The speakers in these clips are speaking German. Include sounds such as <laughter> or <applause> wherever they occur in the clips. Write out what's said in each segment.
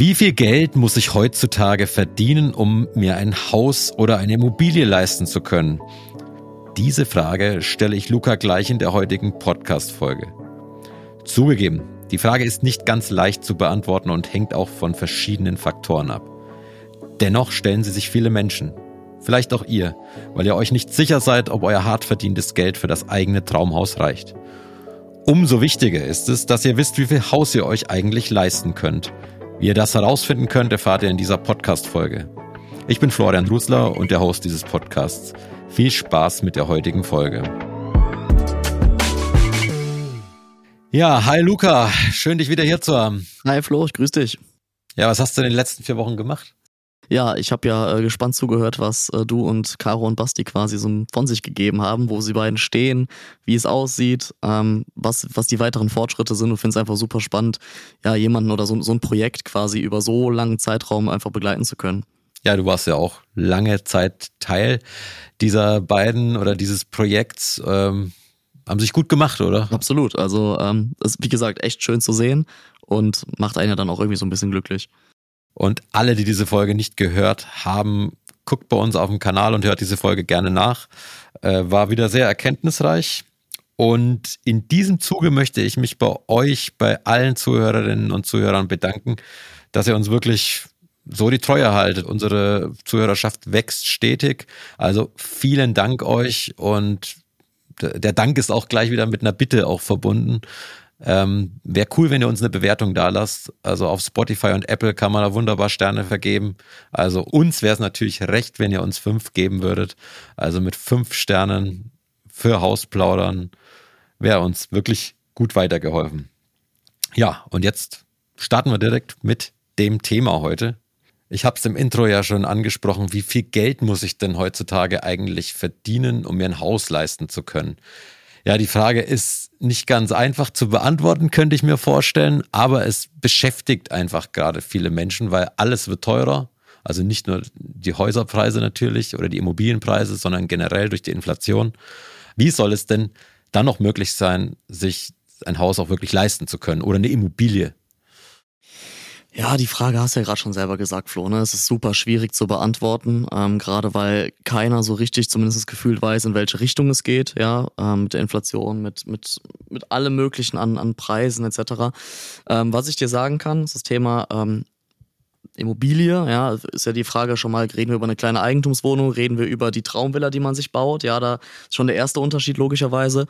Wie viel Geld muss ich heutzutage verdienen, um mir ein Haus oder eine Immobilie leisten zu können? Diese Frage stelle ich Luca gleich in der heutigen Podcast-Folge. Zugegeben, die Frage ist nicht ganz leicht zu beantworten und hängt auch von verschiedenen Faktoren ab. Dennoch stellen sie sich viele Menschen. Vielleicht auch ihr, weil ihr euch nicht sicher seid, ob euer hart verdientes Geld für das eigene Traumhaus reicht. Umso wichtiger ist es, dass ihr wisst, wie viel Haus ihr euch eigentlich leisten könnt – wie ihr das herausfinden könnt, erfahrt ihr in dieser Podcast-Folge. Ich bin Florian Rusler und der Host dieses Podcasts. Viel Spaß mit der heutigen Folge. Ja, hi Luca, schön dich wieder hier zu haben. Hi Flo, ich grüße dich. Ja, was hast du in den letzten vier Wochen gemacht? Ja, ich habe ja äh, gespannt zugehört, was äh, du und Caro und Basti quasi so von sich gegeben haben, wo sie beiden stehen, wie es aussieht, ähm, was, was die weiteren Fortschritte sind und finde es einfach super spannend, ja, jemanden oder so, so ein Projekt quasi über so langen Zeitraum einfach begleiten zu können. Ja, du warst ja auch lange Zeit Teil dieser beiden oder dieses Projekts. Ähm, haben sich gut gemacht, oder? Absolut. Also, ähm, ist wie gesagt echt schön zu sehen und macht einen ja dann auch irgendwie so ein bisschen glücklich. Und alle, die diese Folge nicht gehört haben, guckt bei uns auf dem Kanal und hört diese Folge gerne nach. Äh, war wieder sehr erkenntnisreich. Und in diesem Zuge möchte ich mich bei euch, bei allen Zuhörerinnen und Zuhörern bedanken, dass ihr uns wirklich so die Treue haltet. Unsere Zuhörerschaft wächst stetig. Also vielen Dank euch und der Dank ist auch gleich wieder mit einer Bitte auch verbunden. Ähm, Wäre cool, wenn ihr uns eine Bewertung da lasst. Also auf Spotify und Apple kann man da wunderbar Sterne vergeben. Also uns wäre es natürlich recht, wenn ihr uns fünf geben würdet. Also mit fünf Sternen für Hausplaudern wäre uns wirklich gut weitergeholfen. Ja, und jetzt starten wir direkt mit dem Thema heute. Ich habe es im Intro ja schon angesprochen, wie viel Geld muss ich denn heutzutage eigentlich verdienen, um mir ein Haus leisten zu können? Ja, die Frage ist nicht ganz einfach zu beantworten, könnte ich mir vorstellen, aber es beschäftigt einfach gerade viele Menschen, weil alles wird teurer. Also nicht nur die Häuserpreise natürlich oder die Immobilienpreise, sondern generell durch die Inflation. Wie soll es denn dann noch möglich sein, sich ein Haus auch wirklich leisten zu können oder eine Immobilie? Ja, die Frage hast du ja gerade schon selber gesagt, Flo. Ne? Es ist super schwierig zu beantworten, ähm, gerade weil keiner so richtig zumindest gefühlt weiß, in welche Richtung es geht, ja, ähm, mit der Inflation, mit, mit, mit allem Möglichen an, an Preisen etc. Ähm, was ich dir sagen kann, ist das Thema ähm, Immobilie, ja, ist ja die Frage schon mal, reden wir über eine kleine Eigentumswohnung, reden wir über die Traumvilla, die man sich baut, ja, da ist schon der erste Unterschied logischerweise.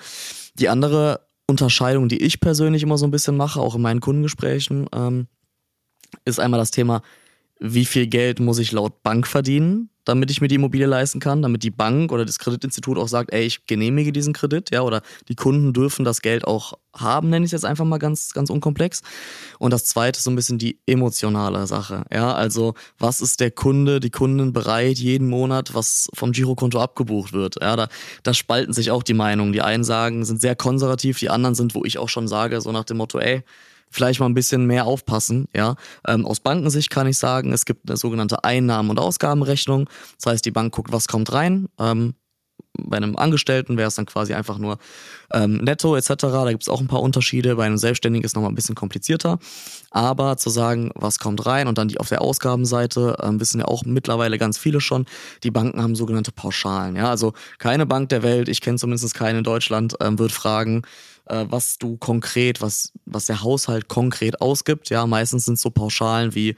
Die andere Unterscheidung, die ich persönlich immer so ein bisschen mache, auch in meinen Kundengesprächen, ähm, ist einmal das Thema, wie viel Geld muss ich laut Bank verdienen, damit ich mir die Immobilie leisten kann, damit die Bank oder das Kreditinstitut auch sagt, ey, ich genehmige diesen Kredit, ja, oder die Kunden dürfen das Geld auch haben, nenne ich es jetzt einfach mal ganz, ganz unkomplex. Und das zweite ist so ein bisschen die emotionale Sache, ja, also was ist der Kunde, die Kunden bereit, jeden Monat, was vom Girokonto abgebucht wird, ja, da, da spalten sich auch die Meinungen. Die einen sagen, sind sehr konservativ, die anderen sind, wo ich auch schon sage, so nach dem Motto, ey, vielleicht mal ein bisschen mehr aufpassen. Ja, ähm, aus Bankensicht kann ich sagen, es gibt eine sogenannte Einnahmen- und Ausgabenrechnung. Das heißt, die Bank guckt, was kommt rein. Ähm, bei einem Angestellten wäre es dann quasi einfach nur ähm, netto etc. Da gibt es auch ein paar Unterschiede. Bei einem Selbstständigen ist nochmal ein bisschen komplizierter. Aber zu sagen, was kommt rein und dann die auf der Ausgabenseite, ähm, wissen ja auch mittlerweile ganz viele schon, die Banken haben sogenannte Pauschalen. Ja, also keine Bank der Welt, ich kenne zumindest keine in Deutschland, ähm, wird fragen, äh, was du konkret, was, was der Haushalt konkret ausgibt. Ja, meistens sind es so Pauschalen wie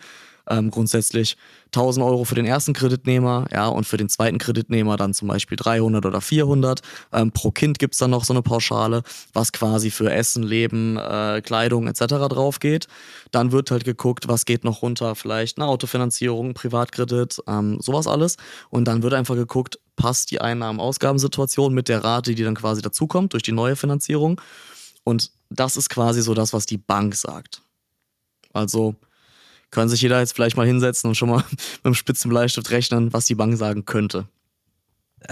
ähm, grundsätzlich 1000 Euro für den ersten Kreditnehmer, ja, und für den zweiten Kreditnehmer dann zum Beispiel 300 oder 400. Ähm, pro Kind gibt's dann noch so eine Pauschale, was quasi für Essen, Leben, äh, Kleidung etc. drauf geht. Dann wird halt geguckt, was geht noch runter, vielleicht eine Autofinanzierung, Privatkredit, ähm, sowas alles. Und dann wird einfach geguckt, passt die Einnahmen-Ausgabensituation mit der Rate, die dann quasi dazukommt durch die neue Finanzierung. Und das ist quasi so das, was die Bank sagt. Also kann sich jeder jetzt vielleicht mal hinsetzen und schon mal <laughs> mit einem spitzen Bleistift rechnen, was die Bank sagen könnte.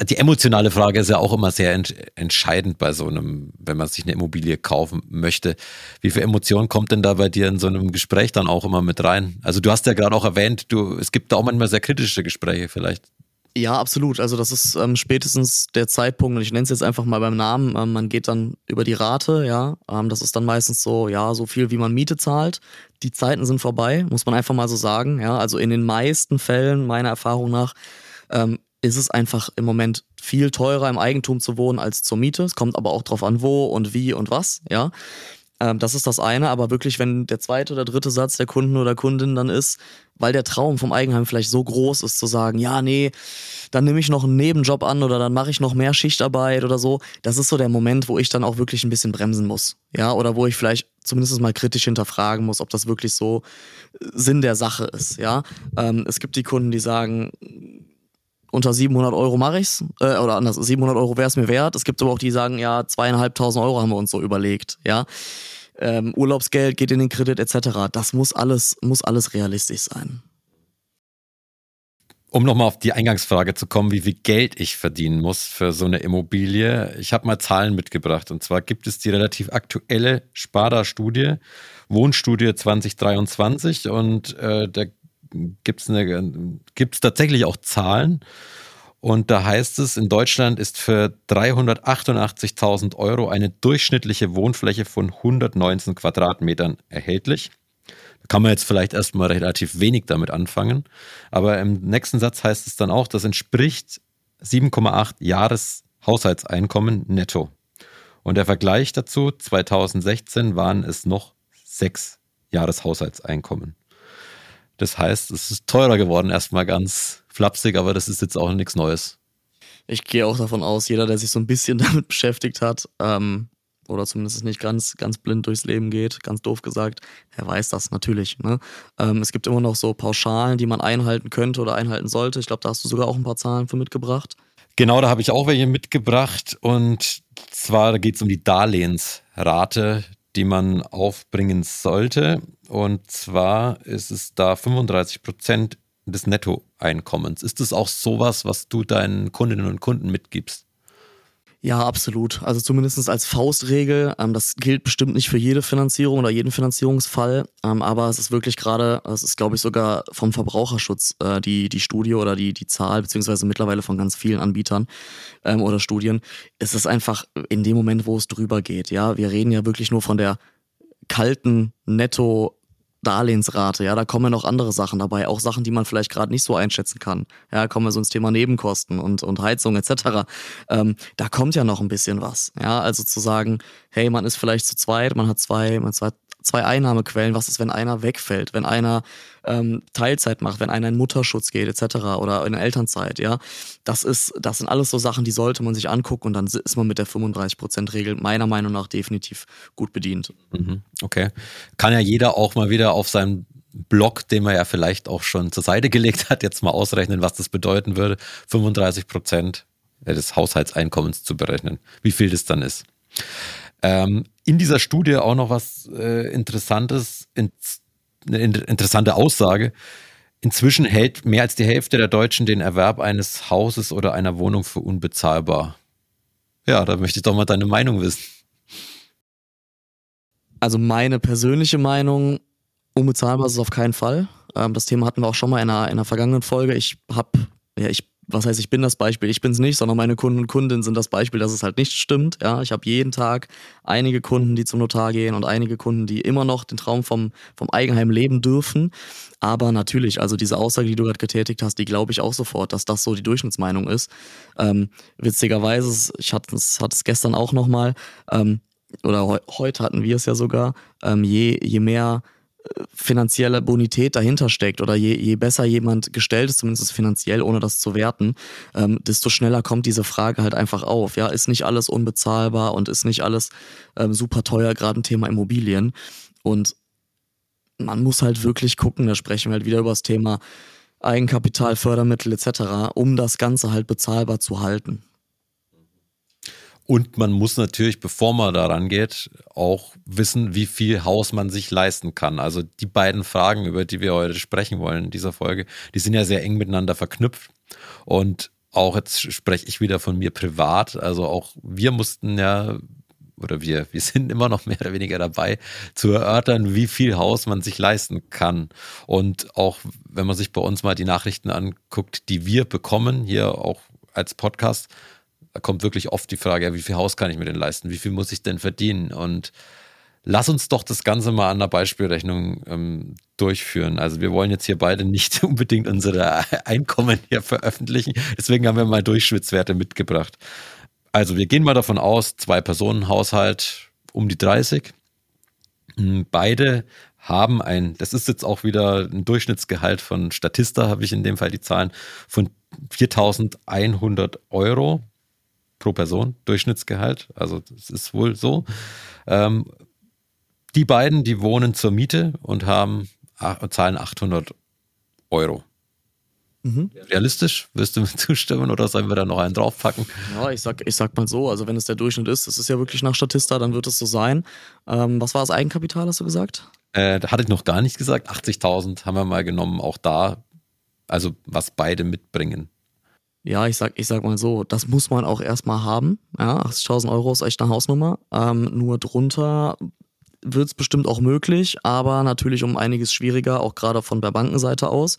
Die emotionale Frage ist ja auch immer sehr entscheidend bei so einem, wenn man sich eine Immobilie kaufen möchte. Wie viel Emotion kommt denn da bei dir in so einem Gespräch dann auch immer mit rein? Also du hast ja gerade auch erwähnt, du, es gibt da auch manchmal sehr kritische Gespräche vielleicht. Ja, absolut. Also das ist ähm, spätestens der Zeitpunkt, und ich nenne es jetzt einfach mal beim Namen, ähm, man geht dann über die Rate, ja. Ähm, das ist dann meistens so, ja, so viel wie man Miete zahlt. Die Zeiten sind vorbei, muss man einfach mal so sagen. Ja, also in den meisten Fällen, meiner Erfahrung nach, ähm, ist es einfach im Moment viel teurer im Eigentum zu wohnen als zur Miete. Es kommt aber auch drauf an, wo und wie und was, ja. Ähm, das ist das eine, aber wirklich, wenn der zweite oder dritte Satz der Kunden oder Kundin dann ist, weil der Traum vom Eigenheim vielleicht so groß ist, zu sagen, ja, nee, dann nehme ich noch einen Nebenjob an oder dann mache ich noch mehr Schichtarbeit oder so. Das ist so der Moment, wo ich dann auch wirklich ein bisschen bremsen muss. Ja, oder wo ich vielleicht zumindest mal kritisch hinterfragen muss, ob das wirklich so Sinn der Sache ist. Ja, ähm, es gibt die Kunden, die sagen, unter 700 Euro mache ich's äh, oder anders 700 Euro wäre es mir wert. Es gibt aber auch die, die sagen ja zweieinhalbtausend Euro haben wir uns so überlegt, ja. Ähm, Urlaubsgeld geht in den Kredit etc. Das muss alles muss alles realistisch sein. Um nochmal auf die Eingangsfrage zu kommen, wie viel Geld ich verdienen muss für so eine Immobilie. Ich habe mal Zahlen mitgebracht. Und zwar gibt es die relativ aktuelle Sparda-Studie, Wohnstudie 2023. Und äh, da gibt es tatsächlich auch Zahlen. Und da heißt es, in Deutschland ist für 388.000 Euro eine durchschnittliche Wohnfläche von 119 Quadratmetern erhältlich. Da kann man jetzt vielleicht erstmal relativ wenig damit anfangen. Aber im nächsten Satz heißt es dann auch, das entspricht 7,8 Jahreshaushaltseinkommen netto. Und der Vergleich dazu, 2016 waren es noch sechs Jahreshaushaltseinkommen. Das heißt, es ist teurer geworden, erstmal ganz flapsig, aber das ist jetzt auch nichts Neues. Ich gehe auch davon aus, jeder, der sich so ein bisschen <laughs> damit beschäftigt hat, ähm, oder zumindest nicht ganz, ganz blind durchs Leben geht, ganz doof gesagt, er weiß das natürlich. Ne? Ähm, es gibt immer noch so Pauschalen, die man einhalten könnte oder einhalten sollte. Ich glaube, da hast du sogar auch ein paar Zahlen für mitgebracht. Genau, da habe ich auch welche mitgebracht. Und zwar geht es um die Darlehensrate, die man aufbringen sollte. Und zwar ist es da 35 Prozent des Nettoeinkommens. Ist das auch sowas, was du deinen Kundinnen und Kunden mitgibst? Ja, absolut. Also zumindest als Faustregel. Ähm, das gilt bestimmt nicht für jede Finanzierung oder jeden Finanzierungsfall. Ähm, aber es ist wirklich gerade, es ist glaube ich sogar vom Verbraucherschutz äh, die, die Studie oder die, die Zahl, beziehungsweise mittlerweile von ganz vielen Anbietern ähm, oder Studien. Es ist einfach in dem Moment, wo es drüber geht. Ja, wir reden ja wirklich nur von der kalten Netto Darlehensrate, ja, da kommen noch andere Sachen dabei, auch Sachen, die man vielleicht gerade nicht so einschätzen kann. Ja, kommen wir so ins Thema Nebenkosten und, und Heizung etc. Ähm, da kommt ja noch ein bisschen was. Ja, also zu sagen, hey, man ist vielleicht zu zweit, man hat zwei, man hat zwei, zwei Einnahmequellen. Was ist, wenn einer wegfällt, wenn einer ähm, Teilzeit macht, wenn einer in Mutterschutz geht etc. oder in Elternzeit, ja? Das ist, das sind alles so Sachen, die sollte man sich angucken und dann ist man mit der 35%-Regel meiner Meinung nach definitiv gut bedient. Mhm, okay. Kann ja jeder auch mal wieder auf seinem Blog, den man ja vielleicht auch schon zur Seite gelegt hat, jetzt mal ausrechnen, was das bedeuten würde, 35 Prozent des Haushaltseinkommens zu berechnen, wie viel das dann ist. Ähm, in dieser Studie auch noch was äh, Interessantes, in, eine interessante Aussage. Inzwischen hält mehr als die Hälfte der Deutschen den Erwerb eines Hauses oder einer Wohnung für unbezahlbar. Ja, da möchte ich doch mal deine Meinung wissen. Also meine persönliche Meinung, unbezahlbar ist es auf keinen Fall. Ähm, das Thema hatten wir auch schon mal in einer, in einer vergangenen Folge. Ich habe, ja, ich was heißt, ich bin das Beispiel, ich bin es nicht, sondern meine Kunden und Kundinnen sind das Beispiel, dass es halt nicht stimmt. Ja, ich habe jeden Tag einige Kunden, die zum Notar gehen und einige Kunden, die immer noch den Traum vom, vom Eigenheim leben dürfen. Aber natürlich, also diese Aussage, die du gerade getätigt hast, die glaube ich auch sofort, dass das so die Durchschnittsmeinung ist. Ähm, witzigerweise, ich hatte es, gestern auch nochmal, ähm, oder he heute hatten wir es ja sogar, ähm, je, je mehr finanzielle Bonität dahinter steckt oder je, je besser jemand gestellt ist, zumindest finanziell, ohne das zu werten, ähm, desto schneller kommt diese Frage halt einfach auf. Ja, ist nicht alles unbezahlbar und ist nicht alles ähm, super teuer, gerade ein Thema Immobilien. Und man muss halt wirklich gucken, da sprechen wir halt wieder über das Thema Eigenkapital, Fördermittel etc., um das Ganze halt bezahlbar zu halten. Und man muss natürlich, bevor man daran geht, auch wissen, wie viel Haus man sich leisten kann. Also die beiden Fragen, über die wir heute sprechen wollen in dieser Folge, die sind ja sehr eng miteinander verknüpft. Und auch jetzt spreche ich wieder von mir privat. Also auch wir mussten ja oder wir, wir sind immer noch mehr oder weniger dabei, zu erörtern, wie viel Haus man sich leisten kann. Und auch wenn man sich bei uns mal die Nachrichten anguckt, die wir bekommen, hier auch als Podcast, da kommt wirklich oft die Frage, ja, wie viel Haus kann ich mir denn leisten? Wie viel muss ich denn verdienen? Und lass uns doch das Ganze mal an der Beispielrechnung ähm, durchführen. Also wir wollen jetzt hier beide nicht <laughs> unbedingt unsere Einkommen hier veröffentlichen. Deswegen haben wir mal Durchschnittswerte mitgebracht. Also wir gehen mal davon aus, zwei Personen Haushalt um die 30. Hm, beide haben ein, das ist jetzt auch wieder ein Durchschnittsgehalt von Statista, habe ich in dem Fall die Zahlen, von 4.100 Euro pro Person, Durchschnittsgehalt. Also das ist wohl so. Ähm, die beiden, die wohnen zur Miete und haben zahlen 800 Euro. Mhm. Realistisch? Wirst du mir <laughs> zustimmen oder sollen wir da noch einen draufpacken? Ja, ich sag, ich sag mal so, also wenn es der Durchschnitt ist, das ist ja wirklich nach Statista, dann wird es so sein. Ähm, was war das Eigenkapital, hast du gesagt? Äh, da hatte ich noch gar nicht gesagt. 80.000 haben wir mal genommen, auch da, also was beide mitbringen. Ja, ich sag, ich sag mal so, das muss man auch erstmal haben. Ja, 80.000 Euro ist echt eine Hausnummer. Ähm, nur drunter wird es bestimmt auch möglich, aber natürlich um einiges schwieriger, auch gerade von der Bankenseite aus.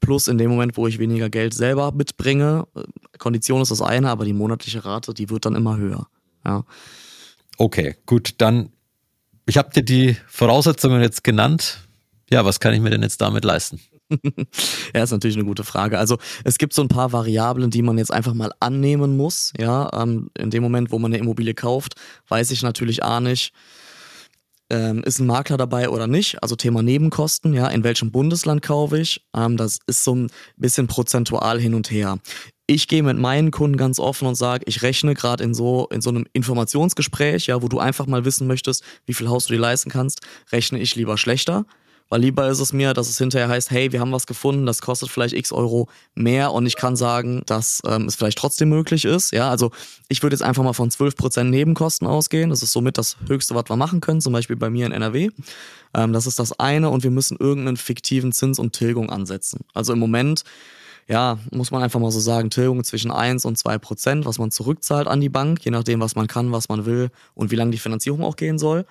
Plus in dem Moment, wo ich weniger Geld selber mitbringe, äh, Kondition ist das eine, aber die monatliche Rate, die wird dann immer höher. Ja. Okay, gut, dann, ich habe dir die Voraussetzungen jetzt genannt. Ja, was kann ich mir denn jetzt damit leisten? <laughs> ja, ist natürlich eine gute Frage. Also es gibt so ein paar Variablen, die man jetzt einfach mal annehmen muss. Ja, ähm, in dem Moment, wo man eine Immobilie kauft, weiß ich natürlich auch nicht, ähm, ist ein Makler dabei oder nicht? Also Thema Nebenkosten, ja, in welchem Bundesland kaufe ich? Ähm, das ist so ein bisschen prozentual hin und her. Ich gehe mit meinen Kunden ganz offen und sage, ich rechne gerade in so in so einem Informationsgespräch, ja, wo du einfach mal wissen möchtest, wie viel Haus du dir leisten kannst, rechne ich lieber schlechter, weil lieber ist es mir, dass es hinterher heißt, hey, wir haben was gefunden, das kostet vielleicht x Euro mehr und ich kann sagen, dass ähm, es vielleicht trotzdem möglich ist. Ja, also ich würde jetzt einfach mal von 12% Nebenkosten ausgehen. Das ist somit das Höchste, was wir machen können, zum Beispiel bei mir in NRW. Ähm, das ist das eine und wir müssen irgendeinen fiktiven Zins und Tilgung ansetzen. Also im Moment ja, muss man einfach mal so sagen, Tilgung zwischen 1 und 2 Prozent, was man zurückzahlt an die Bank, je nachdem, was man kann, was man will und wie lange die Finanzierung auch gehen soll.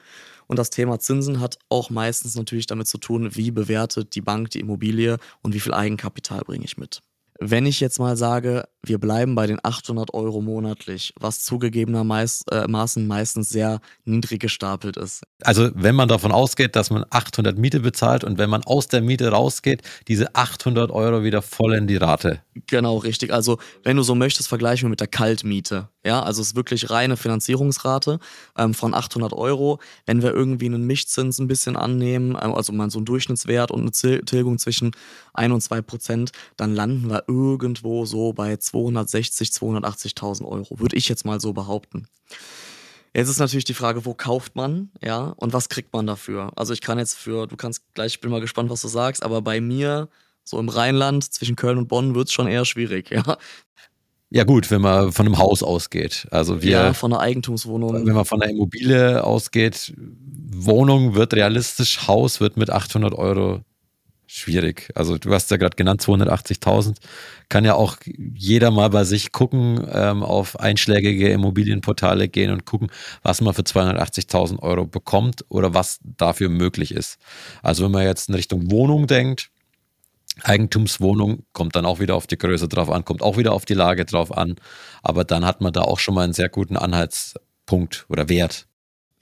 Und das Thema Zinsen hat auch meistens natürlich damit zu tun, wie bewertet die Bank die Immobilie und wie viel Eigenkapital bringe ich mit. Wenn ich jetzt mal sage, wir bleiben bei den 800 Euro monatlich, was zugegebenermaßen äh, meistens sehr niedrig gestapelt ist. Also wenn man davon ausgeht, dass man 800 Miete bezahlt und wenn man aus der Miete rausgeht, diese 800 Euro wieder voll in die Rate. Genau, richtig. Also wenn du so möchtest, vergleichen wir mit der Kaltmiete. Ja, also es ist wirklich reine Finanzierungsrate ähm, von 800 Euro. Wenn wir irgendwie einen Mischzins ein bisschen annehmen, ähm, also mal so einen Durchschnittswert und eine Tilgung zwischen 1 und 2 Prozent, dann landen wir irgendwo so bei 260, 280.000 Euro, würde ich jetzt mal so behaupten. Jetzt ist natürlich die Frage, wo kauft man, ja, und was kriegt man dafür? Also ich kann jetzt für, du kannst gleich, ich bin mal gespannt, was du sagst, aber bei mir, so im Rheinland, zwischen Köln und Bonn, wird es schon eher schwierig, <laughs> ja. Ja gut, wenn man von einem Haus ausgeht. Also wir, ja, von einer Eigentumswohnung. Wenn man von einer Immobilie ausgeht, Wohnung wird realistisch, Haus wird mit 800 Euro schwierig. Also du hast ja gerade genannt 280.000. Kann ja auch jeder mal bei sich gucken, ähm, auf einschlägige Immobilienportale gehen und gucken, was man für 280.000 Euro bekommt oder was dafür möglich ist. Also wenn man jetzt in Richtung Wohnung denkt, Eigentumswohnung kommt dann auch wieder auf die Größe drauf an, kommt auch wieder auf die Lage drauf an. Aber dann hat man da auch schon mal einen sehr guten Anhaltspunkt oder Wert.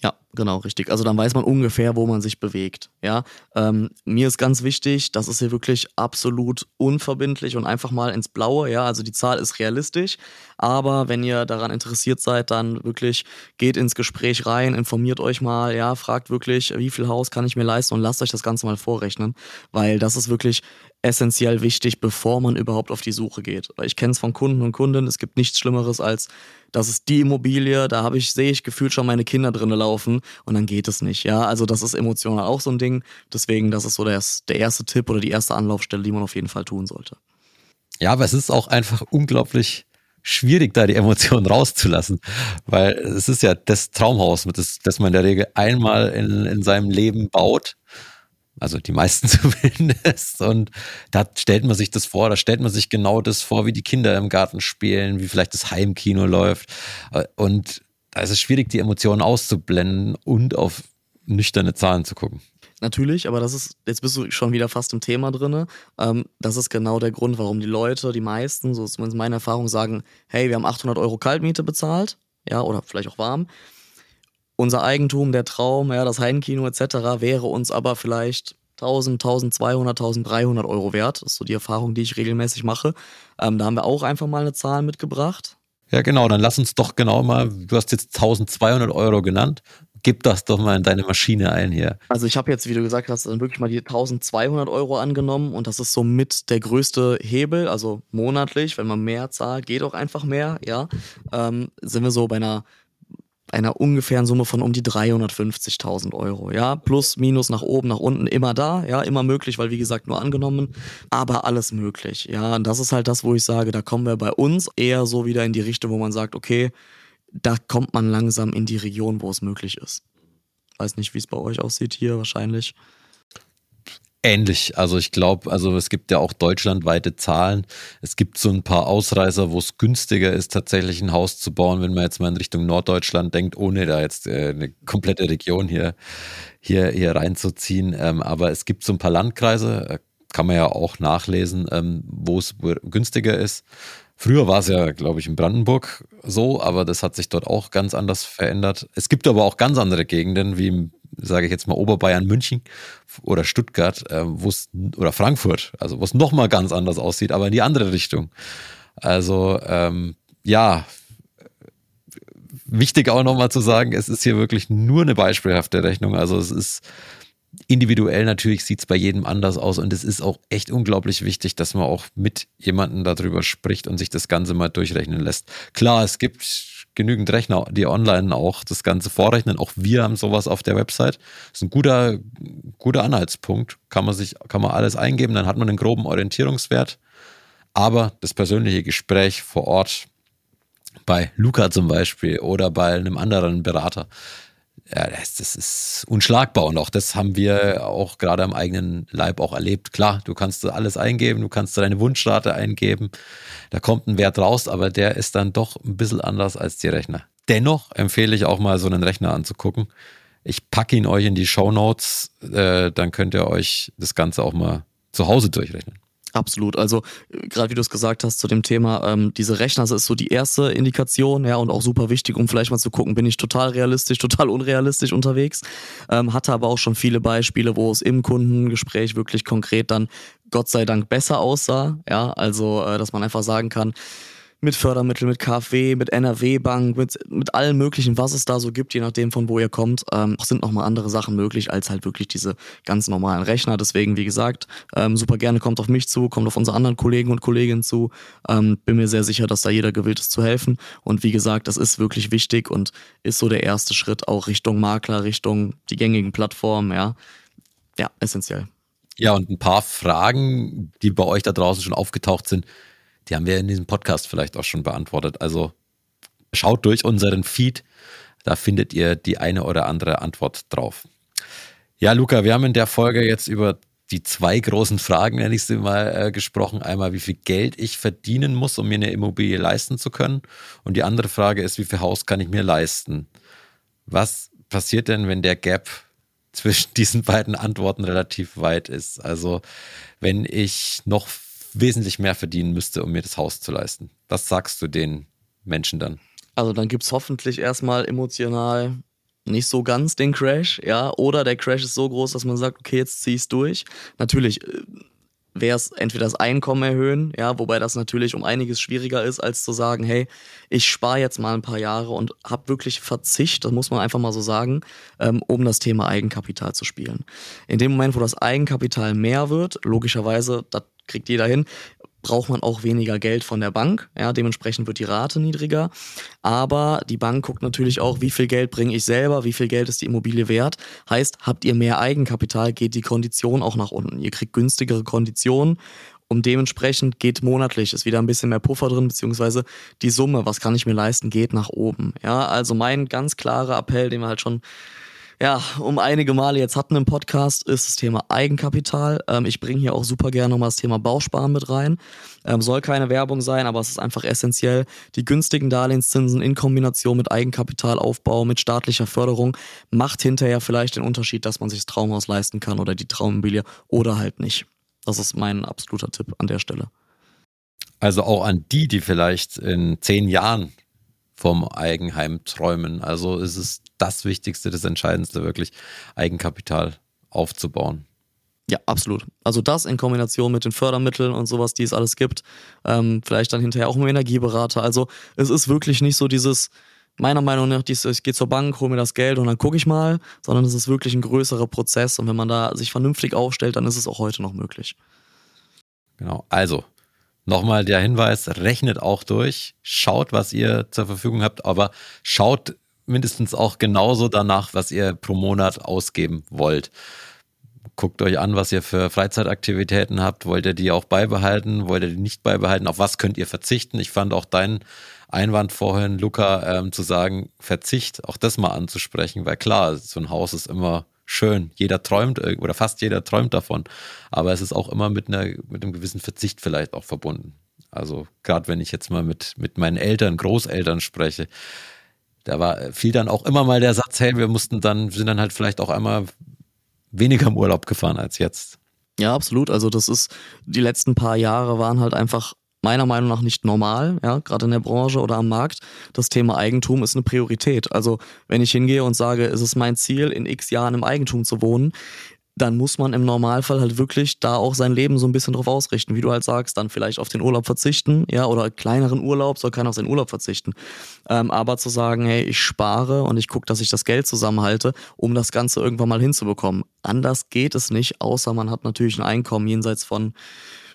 Ja, genau, richtig. Also dann weiß man ungefähr, wo man sich bewegt. Ja, ähm, mir ist ganz wichtig, das ist hier wirklich absolut unverbindlich und einfach mal ins Blaue. Ja, also die Zahl ist realistisch, aber wenn ihr daran interessiert seid, dann wirklich geht ins Gespräch rein, informiert euch mal, ja, fragt wirklich, wie viel Haus kann ich mir leisten und lasst euch das Ganze mal vorrechnen, weil das ist wirklich essentiell wichtig, bevor man überhaupt auf die Suche geht. Weil ich kenne es von Kunden und Kundinnen, es gibt nichts Schlimmeres als, das ist die Immobilie, da habe ich, sehe ich gefühlt schon meine Kinder drinnen laufen und dann geht es nicht. Ja, also das ist emotional auch so ein Ding. Deswegen, das ist so der, der erste Tipp oder die erste Anlaufstelle, die man auf jeden Fall tun sollte. Ja, aber es ist auch einfach unglaublich schwierig, da die Emotionen rauszulassen, weil es ist ja das Traumhaus, das, das man in der Regel einmal in, in seinem Leben baut also die meisten <laughs> zumindest. Und da stellt man sich das vor, da stellt man sich genau das vor, wie die Kinder im Garten spielen, wie vielleicht das Heimkino läuft. Und da ist es schwierig, die Emotionen auszublenden und auf nüchterne Zahlen zu gucken. Natürlich, aber das ist, jetzt bist du schon wieder fast im Thema drin. Ähm, das ist genau der Grund, warum die Leute, die meisten, so zumindest meine Erfahrung, sagen, hey, wir haben 800 Euro Kaltmiete bezahlt, ja, oder vielleicht auch warm. Unser Eigentum, der Traum, ja, das Heimkino etc. wäre uns aber vielleicht 1000, 1200, 1300 Euro wert. Das ist so die Erfahrung, die ich regelmäßig mache. Ähm, da haben wir auch einfach mal eine Zahl mitgebracht. Ja, genau. Dann lass uns doch genau mal, du hast jetzt 1200 Euro genannt. Gib das doch mal in deine Maschine ein hier. Also ich habe jetzt, wie du gesagt hast, dann wirklich mal die 1200 Euro angenommen und das ist somit der größte Hebel, also monatlich, wenn man mehr zahlt, geht auch einfach mehr, ja. Ähm, sind wir so bei einer einer ungefähren Summe von um die 350.000 Euro. Ja, plus, minus, nach oben, nach unten, immer da. Ja, immer möglich, weil wie gesagt nur angenommen, aber alles möglich. Ja, und das ist halt das, wo ich sage, da kommen wir bei uns eher so wieder in die Richtung, wo man sagt, okay, da kommt man langsam in die Region, wo es möglich ist. Weiß nicht, wie es bei euch aussieht hier wahrscheinlich. Ähnlich. Also ich glaube, also es gibt ja auch deutschlandweite Zahlen. Es gibt so ein paar Ausreißer, wo es günstiger ist, tatsächlich ein Haus zu bauen, wenn man jetzt mal in Richtung Norddeutschland denkt, ohne da jetzt äh, eine komplette Region hier, hier, hier reinzuziehen. Ähm, aber es gibt so ein paar Landkreise, äh, kann man ja auch nachlesen, ähm, wo es günstiger ist. Früher war es ja, glaube ich, in Brandenburg so, aber das hat sich dort auch ganz anders verändert. Es gibt aber auch ganz andere Gegenden, wie im sage ich jetzt mal Oberbayern, München oder Stuttgart, äh, wo es oder Frankfurt, also wo es noch mal ganz anders aussieht, aber in die andere Richtung. Also ähm, ja, wichtig auch noch mal zu sagen, es ist hier wirklich nur eine beispielhafte Rechnung. Also es ist individuell natürlich sieht es bei jedem anders aus und es ist auch echt unglaublich wichtig, dass man auch mit jemandem darüber spricht und sich das Ganze mal durchrechnen lässt. Klar, es gibt genügend Rechner, die online auch das Ganze vorrechnen. Auch wir haben sowas auf der Website. Das ist ein guter, guter Anhaltspunkt. Kann man sich, kann man alles eingeben, dann hat man einen groben Orientierungswert. Aber das persönliche Gespräch vor Ort bei Luca zum Beispiel oder bei einem anderen Berater, ja, das, das, ist unschlagbar und auch das haben wir auch gerade am eigenen Leib auch erlebt. Klar, du kannst alles eingeben, du kannst deine Wunschrate eingeben, da kommt ein Wert raus, aber der ist dann doch ein bisschen anders als die Rechner. Dennoch empfehle ich auch mal so einen Rechner anzugucken. Ich packe ihn euch in die Show Notes, äh, dann könnt ihr euch das Ganze auch mal zu Hause durchrechnen. Absolut. Also gerade wie du es gesagt hast zu dem Thema, ähm, diese Rechner, das ist so die erste Indikation, ja, und auch super wichtig, um vielleicht mal zu gucken, bin ich total realistisch, <laughs> total unrealistisch unterwegs. Ähm, hatte aber auch schon viele Beispiele, wo es im Kundengespräch wirklich konkret dann Gott sei Dank besser aussah. Ja, also äh, dass man einfach sagen kann, mit Fördermitteln, mit KfW, mit NRW-Bank, mit, mit allem möglichen, was es da so gibt, je nachdem von wo ihr kommt, ähm, sind nochmal andere Sachen möglich als halt wirklich diese ganz normalen Rechner. Deswegen, wie gesagt, ähm, super gerne kommt auf mich zu, kommt auf unsere anderen Kollegen und Kolleginnen zu. Ähm, bin mir sehr sicher, dass da jeder gewillt ist zu helfen. Und wie gesagt, das ist wirklich wichtig und ist so der erste Schritt auch Richtung Makler, Richtung die gängigen Plattformen, ja. Ja, essentiell. Ja, und ein paar Fragen, die bei euch da draußen schon aufgetaucht sind, die haben wir in diesem Podcast vielleicht auch schon beantwortet. Also schaut durch unseren Feed, da findet ihr die eine oder andere Antwort drauf. Ja, Luca, wir haben in der Folge jetzt über die zwei großen Fragen, nenne ich sie mal, äh, gesprochen. Einmal, wie viel Geld ich verdienen muss, um mir eine Immobilie leisten zu können. Und die andere Frage ist, wie viel Haus kann ich mir leisten? Was passiert denn, wenn der Gap zwischen <laughs> diesen beiden Antworten relativ weit ist? Also, wenn ich noch wesentlich mehr verdienen müsste, um mir das Haus zu leisten. Was sagst du den Menschen dann? Also dann gibt es hoffentlich erstmal emotional nicht so ganz den Crash, ja, oder der Crash ist so groß, dass man sagt, okay, jetzt zieh es durch. Natürlich äh, wäre es entweder das Einkommen erhöhen, ja, wobei das natürlich um einiges schwieriger ist, als zu sagen, hey, ich spare jetzt mal ein paar Jahre und habe wirklich Verzicht, das muss man einfach mal so sagen, ähm, um das Thema Eigenkapital zu spielen. In dem Moment, wo das Eigenkapital mehr wird, logischerweise, das kriegt jeder hin, braucht man auch weniger Geld von der Bank. Ja, dementsprechend wird die Rate niedriger. Aber die Bank guckt natürlich auch, wie viel Geld bringe ich selber, wie viel Geld ist die Immobilie wert. Heißt, habt ihr mehr Eigenkapital, geht die Kondition auch nach unten. Ihr kriegt günstigere Konditionen und dementsprechend geht monatlich, ist wieder ein bisschen mehr Puffer drin, beziehungsweise die Summe, was kann ich mir leisten, geht nach oben. Ja, also mein ganz klarer Appell, den wir halt schon ja, um einige Male jetzt hatten im Podcast, ist das Thema Eigenkapital. Ähm, ich bringe hier auch super gerne nochmal das Thema Bausparen mit rein. Ähm, soll keine Werbung sein, aber es ist einfach essentiell. Die günstigen Darlehenszinsen in Kombination mit Eigenkapitalaufbau, mit staatlicher Förderung macht hinterher vielleicht den Unterschied, dass man sich das Traumhaus leisten kann oder die Traumimmobilie oder halt nicht. Das ist mein absoluter Tipp an der Stelle. Also auch an die, die vielleicht in zehn Jahren vom Eigenheim träumen. Also ist es das Wichtigste, das Entscheidendste, wirklich Eigenkapital aufzubauen. Ja, absolut. Also das in Kombination mit den Fördermitteln und sowas, die es alles gibt. Ähm, vielleicht dann hinterher auch im Energieberater. Also es ist wirklich nicht so dieses, meiner Meinung nach, dieses, ich gehe zur Bank, hole mir das Geld und dann gucke ich mal, sondern es ist wirklich ein größerer Prozess. Und wenn man da sich vernünftig aufstellt, dann ist es auch heute noch möglich. Genau. Also Nochmal der Hinweis, rechnet auch durch, schaut, was ihr zur Verfügung habt, aber schaut mindestens auch genauso danach, was ihr pro Monat ausgeben wollt. Guckt euch an, was ihr für Freizeitaktivitäten habt. Wollt ihr die auch beibehalten? Wollt ihr die nicht beibehalten? Auf was könnt ihr verzichten? Ich fand auch deinen Einwand vorhin, Luca, ähm, zu sagen, Verzicht, auch das mal anzusprechen, weil klar, so ein Haus ist immer schön. Jeder träumt oder fast jeder träumt davon. Aber es ist auch immer mit, einer, mit einem gewissen Verzicht vielleicht auch verbunden. Also gerade wenn ich jetzt mal mit, mit meinen Eltern, Großeltern spreche, da war fiel dann auch immer mal der Satz, hey, wir mussten dann, sind dann halt vielleicht auch einmal weniger im Urlaub gefahren als jetzt. Ja, absolut. Also das ist, die letzten paar Jahre waren halt einfach meiner Meinung nach nicht normal, ja, gerade in der Branche oder am Markt. Das Thema Eigentum ist eine Priorität. Also wenn ich hingehe und sage, es ist mein Ziel, in x Jahren im Eigentum zu wohnen, dann muss man im Normalfall halt wirklich da auch sein Leben so ein bisschen drauf ausrichten. Wie du halt sagst, dann vielleicht auf den Urlaub verzichten, ja, oder kleineren Urlaub, soll keiner auf seinen Urlaub verzichten. Ähm, aber zu sagen, hey, ich spare und ich gucke, dass ich das Geld zusammenhalte, um das Ganze irgendwann mal hinzubekommen. Anders geht es nicht, außer man hat natürlich ein Einkommen jenseits von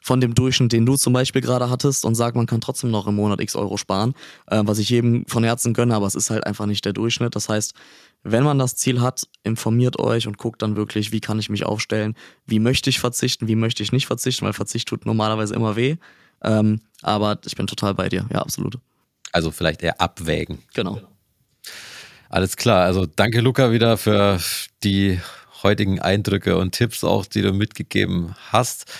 von dem Durchschnitt, den du zum Beispiel gerade hattest und sag, man kann trotzdem noch im Monat x Euro sparen, äh, was ich jedem von Herzen gönne, aber es ist halt einfach nicht der Durchschnitt. Das heißt, wenn man das Ziel hat, informiert euch und guckt dann wirklich, wie kann ich mich aufstellen, wie möchte ich verzichten, wie möchte ich nicht verzichten, weil Verzicht tut normalerweise immer weh. Ähm, aber ich bin total bei dir, ja, absolut. Also vielleicht eher abwägen. Genau. Alles klar. Also danke, Luca, wieder für die heutigen Eindrücke und Tipps auch, die du mitgegeben hast.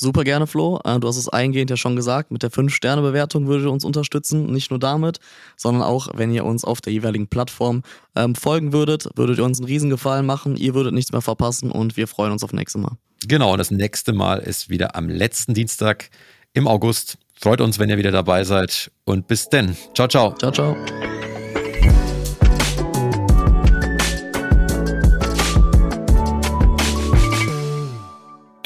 Super gerne, Flo. Äh, du hast es eingehend ja schon gesagt. Mit der 5-Sterne-Bewertung würdet ihr uns unterstützen. Nicht nur damit, sondern auch, wenn ihr uns auf der jeweiligen Plattform ähm, folgen würdet, würdet ihr uns einen Riesengefallen machen. Ihr würdet nichts mehr verpassen und wir freuen uns auf nächste Mal. Genau, und das nächste Mal ist wieder am letzten Dienstag im August. Freut uns, wenn ihr wieder dabei seid. Und bis denn. Ciao, ciao. Ciao, ciao.